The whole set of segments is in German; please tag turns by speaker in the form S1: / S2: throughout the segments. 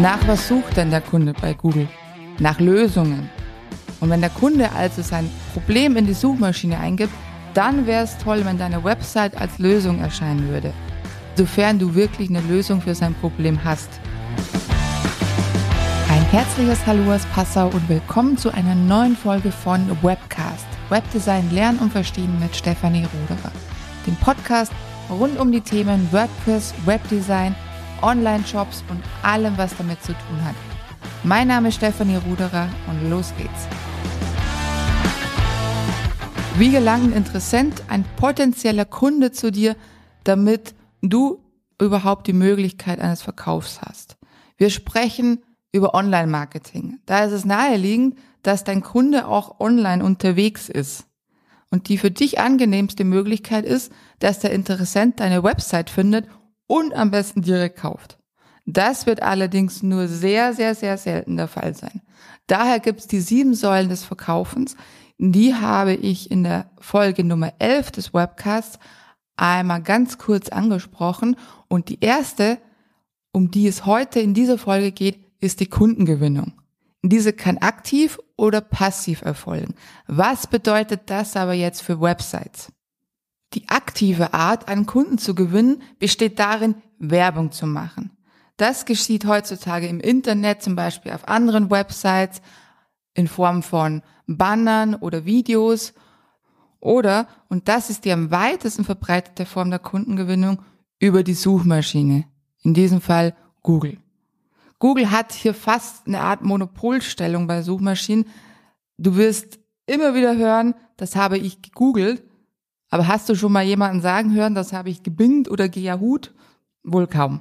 S1: Nach was sucht denn der Kunde bei Google? Nach Lösungen. Und wenn der Kunde also sein Problem in die Suchmaschine eingibt, dann wäre es toll, wenn deine Website als Lösung erscheinen würde, sofern du wirklich eine Lösung für sein Problem hast. Ein herzliches Hallo aus Passau und willkommen zu einer neuen Folge von Webcast. Webdesign lernen und verstehen mit Stefanie Ruderer. Dem Podcast rund um die Themen WordPress, Webdesign, Online-Shops und allem, was damit zu tun hat. Mein Name ist Stefanie Ruderer und los geht's. Wie gelangt ein Interessent, ein potenzieller Kunde zu dir, damit du überhaupt die Möglichkeit eines Verkaufs hast? Wir sprechen über Online-Marketing. Da ist es naheliegend, dass dein Kunde auch online unterwegs ist. Und die für dich angenehmste Möglichkeit ist, dass der Interessent deine Website findet und am besten direkt kauft. Das wird allerdings nur sehr, sehr, sehr selten der Fall sein. Daher gibt es die sieben Säulen des Verkaufens. Die habe ich in der Folge Nummer 11 des Webcasts einmal ganz kurz angesprochen. Und die erste, um die es heute in dieser Folge geht, ist die Kundengewinnung. Diese kann aktiv oder passiv erfolgen. Was bedeutet das aber jetzt für Websites? Die aktive Art, einen Kunden zu gewinnen, besteht darin, Werbung zu machen. Das geschieht heutzutage im Internet, zum Beispiel auf anderen Websites, in Form von Bannern oder Videos oder, und das ist die am weitesten verbreitete Form der Kundengewinnung, über die Suchmaschine. In diesem Fall Google. Google hat hier fast eine Art Monopolstellung bei Suchmaschinen. Du wirst immer wieder hören, das habe ich gegoogelt aber hast du schon mal jemanden sagen hören, das habe ich gebingt oder gejahut? Wohl kaum.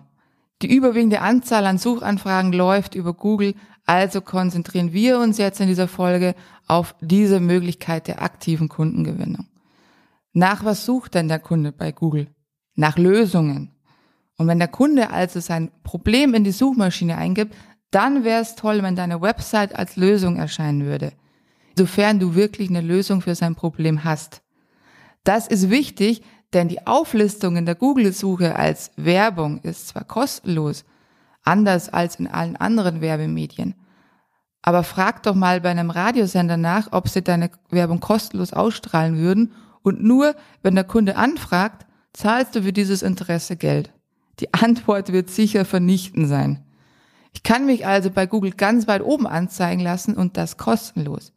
S1: Die überwiegende Anzahl an Suchanfragen läuft über Google, also konzentrieren wir uns jetzt in dieser Folge auf diese Möglichkeit der aktiven Kundengewinnung. Nach was sucht denn der Kunde bei Google? Nach Lösungen. Und wenn der Kunde also sein Problem in die Suchmaschine eingibt, dann wäre es toll, wenn deine Website als Lösung erscheinen würde, sofern du wirklich eine Lösung für sein Problem hast. Das ist wichtig, denn die Auflistung in der Google-Suche als Werbung ist zwar kostenlos, anders als in allen anderen Werbemedien. Aber frag doch mal bei einem Radiosender nach, ob sie deine Werbung kostenlos ausstrahlen würden und nur, wenn der Kunde anfragt, zahlst du für dieses Interesse Geld. Die Antwort wird sicher vernichtend sein. Ich kann mich also bei Google ganz weit oben anzeigen lassen und das kostenlos.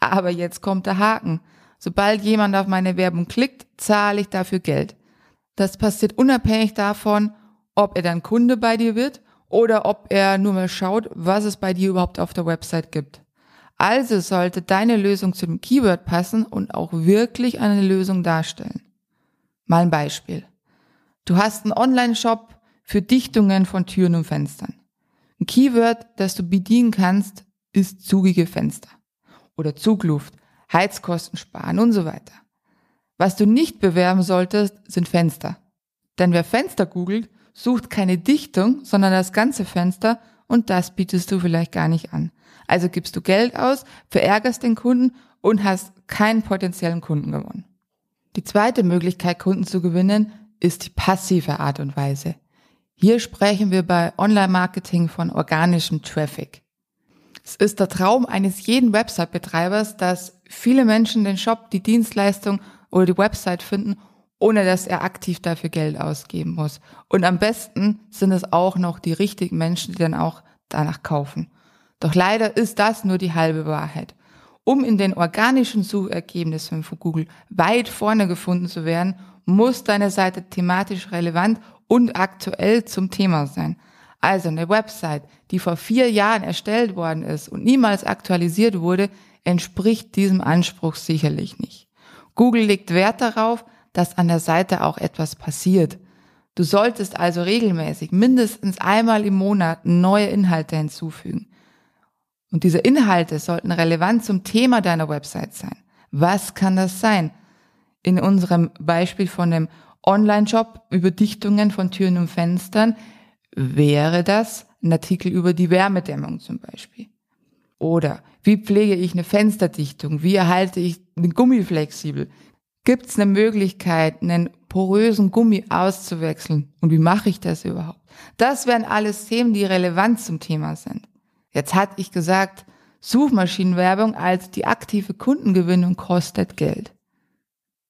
S1: Aber jetzt kommt der Haken. Sobald jemand auf meine Werbung klickt, zahle ich dafür Geld. Das passiert unabhängig davon, ob er dann Kunde bei dir wird oder ob er nur mal schaut, was es bei dir überhaupt auf der Website gibt. Also sollte deine Lösung zu dem Keyword passen und auch wirklich eine Lösung darstellen. Mal ein Beispiel. Du hast einen Online-Shop für Dichtungen von Türen und Fenstern. Ein Keyword, das du bedienen kannst, ist zugige Fenster oder Zugluft Heizkosten sparen und so weiter. Was du nicht bewerben solltest, sind Fenster. Denn wer Fenster googelt, sucht keine Dichtung, sondern das ganze Fenster und das bietest du vielleicht gar nicht an. Also gibst du Geld aus, verärgerst den Kunden und hast keinen potenziellen Kunden gewonnen. Die zweite Möglichkeit, Kunden zu gewinnen, ist die passive Art und Weise. Hier sprechen wir bei Online-Marketing von organischem Traffic. Es ist der Traum eines jeden Website-Betreibers, dass viele Menschen den Shop, die Dienstleistung oder die Website finden, ohne dass er aktiv dafür Geld ausgeben muss. Und am besten sind es auch noch die richtigen Menschen, die dann auch danach kaufen. Doch leider ist das nur die halbe Wahrheit. Um in den organischen Suchergebnissen von Google weit vorne gefunden zu werden, muss deine Seite thematisch relevant und aktuell zum Thema sein. Also eine Website, die vor vier Jahren erstellt worden ist und niemals aktualisiert wurde, entspricht diesem Anspruch sicherlich nicht. Google legt Wert darauf, dass an der Seite auch etwas passiert. Du solltest also regelmäßig mindestens einmal im Monat neue Inhalte hinzufügen. Und diese Inhalte sollten relevant zum Thema deiner Website sein. Was kann das sein? In unserem Beispiel von dem Online-Shop über Dichtungen von Türen und Fenstern wäre das ein Artikel über die Wärmedämmung zum Beispiel. Oder wie pflege ich eine Fensterdichtung? Wie erhalte ich den Gummi flexibel? Gibt es eine Möglichkeit, einen porösen Gummi auszuwechseln. Und wie mache ich das überhaupt? Das wären alles Themen, die relevant zum Thema sind. Jetzt hatte ich gesagt, Suchmaschinenwerbung als die aktive Kundengewinnung kostet Geld.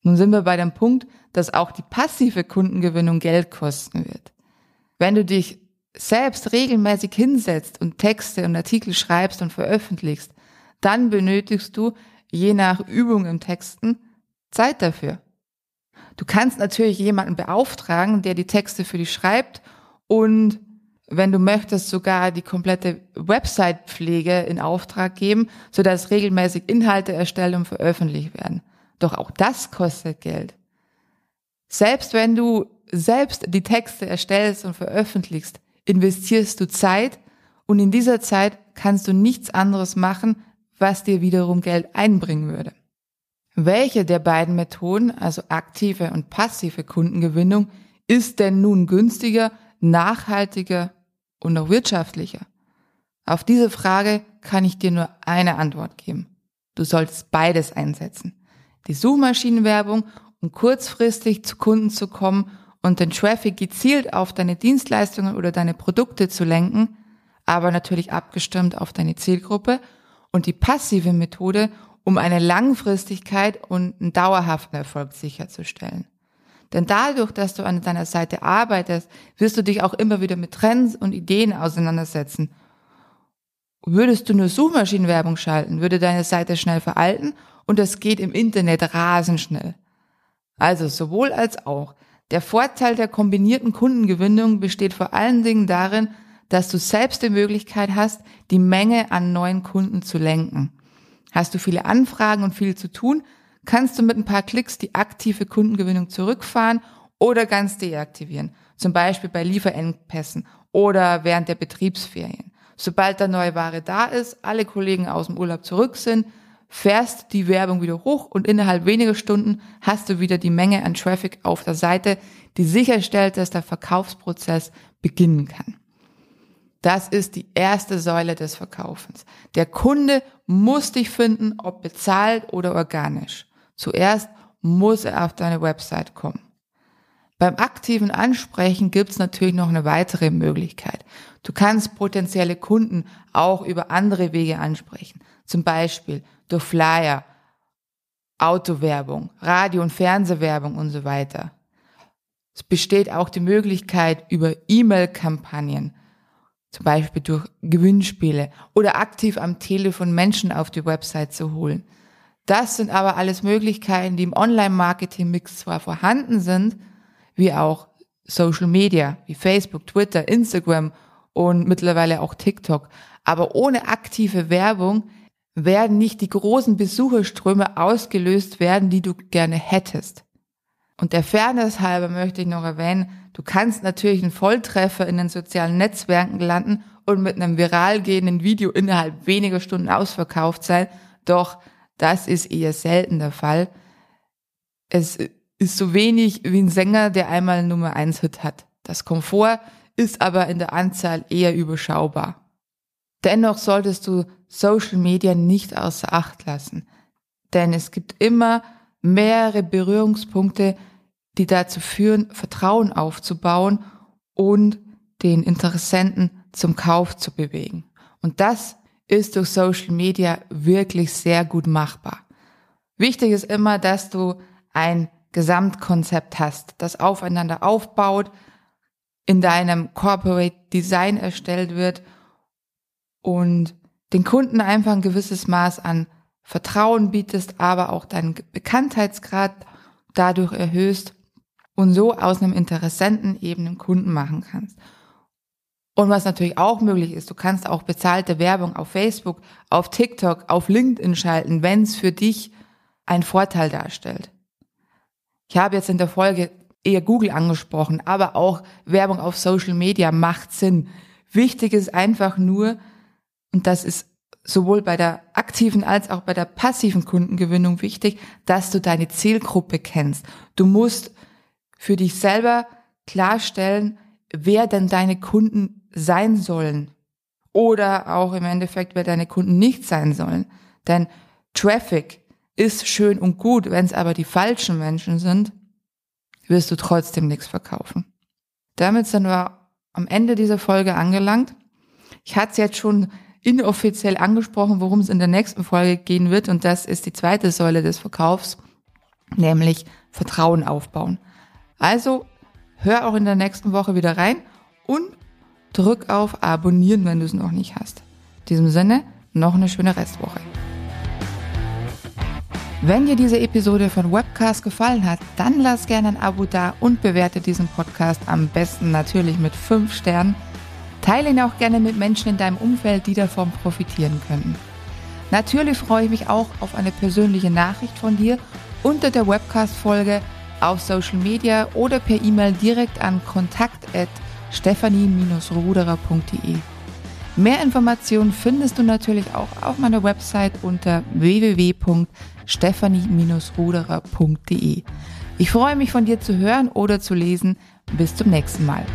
S1: Nun sind wir bei dem Punkt, dass auch die passive Kundengewinnung Geld kosten wird. Wenn du dich selbst regelmäßig hinsetzt und Texte und Artikel schreibst und veröffentlichst, dann benötigst du je nach Übung im Texten Zeit dafür. Du kannst natürlich jemanden beauftragen, der die Texte für dich schreibt und wenn du möchtest, sogar die komplette Website-Pflege in Auftrag geben, sodass regelmäßig Inhalte erstellt und veröffentlicht werden. Doch auch das kostet Geld. Selbst wenn du selbst die Texte erstellst und veröffentlichst, investierst du Zeit und in dieser Zeit kannst du nichts anderes machen, was dir wiederum Geld einbringen würde. Welche der beiden Methoden, also aktive und passive Kundengewinnung, ist denn nun günstiger, nachhaltiger und auch wirtschaftlicher? Auf diese Frage kann ich dir nur eine Antwort geben. Du solltest beides einsetzen. Die Suchmaschinenwerbung, um kurzfristig zu Kunden zu kommen und den Traffic gezielt auf deine Dienstleistungen oder deine Produkte zu lenken, aber natürlich abgestimmt auf deine Zielgruppe und die passive Methode, um eine Langfristigkeit und einen dauerhaften Erfolg sicherzustellen. Denn dadurch, dass du an deiner Seite arbeitest, wirst du dich auch immer wieder mit Trends und Ideen auseinandersetzen. Würdest du nur Suchmaschinenwerbung schalten, würde deine Seite schnell veralten und es geht im Internet rasend schnell. Also sowohl als auch. Der Vorteil der kombinierten Kundengewinnung besteht vor allen Dingen darin, dass du selbst die Möglichkeit hast, die Menge an neuen Kunden zu lenken. Hast du viele Anfragen und viel zu tun, kannst du mit ein paar Klicks die aktive Kundengewinnung zurückfahren oder ganz deaktivieren. Zum Beispiel bei Lieferengpässen oder während der Betriebsferien. Sobald da neue Ware da ist, alle Kollegen aus dem Urlaub zurück sind, fährst die Werbung wieder hoch und innerhalb weniger Stunden hast du wieder die Menge an Traffic auf der Seite, die sicherstellt, dass der Verkaufsprozess beginnen kann. Das ist die erste Säule des Verkaufens. Der Kunde muss dich finden, ob bezahlt oder organisch. Zuerst muss er auf deine Website kommen. Beim aktiven Ansprechen gibt's natürlich noch eine weitere Möglichkeit. Du kannst potenzielle Kunden auch über andere Wege ansprechen. Zum Beispiel durch Flyer, Autowerbung, Radio- und Fernsehwerbung und so weiter. Es besteht auch die Möglichkeit über E-Mail-Kampagnen, zum Beispiel durch Gewinnspiele oder aktiv am Telefon Menschen auf die Website zu holen. Das sind aber alles Möglichkeiten, die im Online-Marketing-Mix zwar vorhanden sind, wie auch Social Media, wie Facebook, Twitter, Instagram und mittlerweile auch TikTok. Aber ohne aktive Werbung werden nicht die großen Besucherströme ausgelöst werden, die du gerne hättest. Und der Fairness halber möchte ich noch erwähnen, du kannst natürlich einen Volltreffer in den sozialen Netzwerken landen und mit einem viral gehenden Video innerhalb weniger Stunden ausverkauft sein, doch das ist eher selten der Fall. Es ist so wenig wie ein Sänger, der einmal einen Nummer 1 Hit hat. Das Komfort ist aber in der Anzahl eher überschaubar. Dennoch solltest du Social Media nicht außer Acht lassen, denn es gibt immer mehrere Berührungspunkte, die dazu führen, Vertrauen aufzubauen und den Interessenten zum Kauf zu bewegen. Und das ist durch Social Media wirklich sehr gut machbar. Wichtig ist immer, dass du ein Gesamtkonzept hast, das aufeinander aufbaut, in deinem Corporate Design erstellt wird und den Kunden einfach ein gewisses Maß an Vertrauen bietest, aber auch deinen Bekanntheitsgrad dadurch erhöhst und so aus einem Interessenten eben einen Kunden machen kannst. Und was natürlich auch möglich ist, du kannst auch bezahlte Werbung auf Facebook, auf TikTok, auf LinkedIn schalten, wenn es für dich einen Vorteil darstellt. Ich habe jetzt in der Folge eher Google angesprochen, aber auch Werbung auf Social Media macht Sinn. Wichtig ist einfach nur, und das ist sowohl bei der aktiven als auch bei der passiven Kundengewinnung wichtig, dass du deine Zielgruppe kennst. Du musst für dich selber klarstellen, wer denn deine Kunden sein sollen. Oder auch im Endeffekt, wer deine Kunden nicht sein sollen. Denn Traffic ist schön und gut, wenn es aber die falschen Menschen sind, wirst du trotzdem nichts verkaufen. Damit sind wir am Ende dieser Folge angelangt. Ich hatte es jetzt schon inoffiziell angesprochen, worum es in der nächsten Folge gehen wird. Und das ist die zweite Säule des Verkaufs, nämlich Vertrauen aufbauen. Also hör auch in der nächsten Woche wieder rein und drück auf Abonnieren, wenn du es noch nicht hast. In diesem Sinne, noch eine schöne Restwoche. Wenn dir diese Episode von Webcast gefallen hat, dann lass gerne ein Abo da und bewerte diesen Podcast am besten natürlich mit 5 Sternen. Teile ihn auch gerne mit Menschen in deinem Umfeld, die davon profitieren könnten. Natürlich freue ich mich auch auf eine persönliche Nachricht von dir unter der Webcast-Folge auf Social Media oder per E-Mail direkt an kontakt@stephanie-ruderer.de. Mehr Informationen findest du natürlich auch auf meiner Website unter www.stephanie-ruderer.de. Ich freue mich von dir zu hören oder zu lesen. Bis zum nächsten Mal.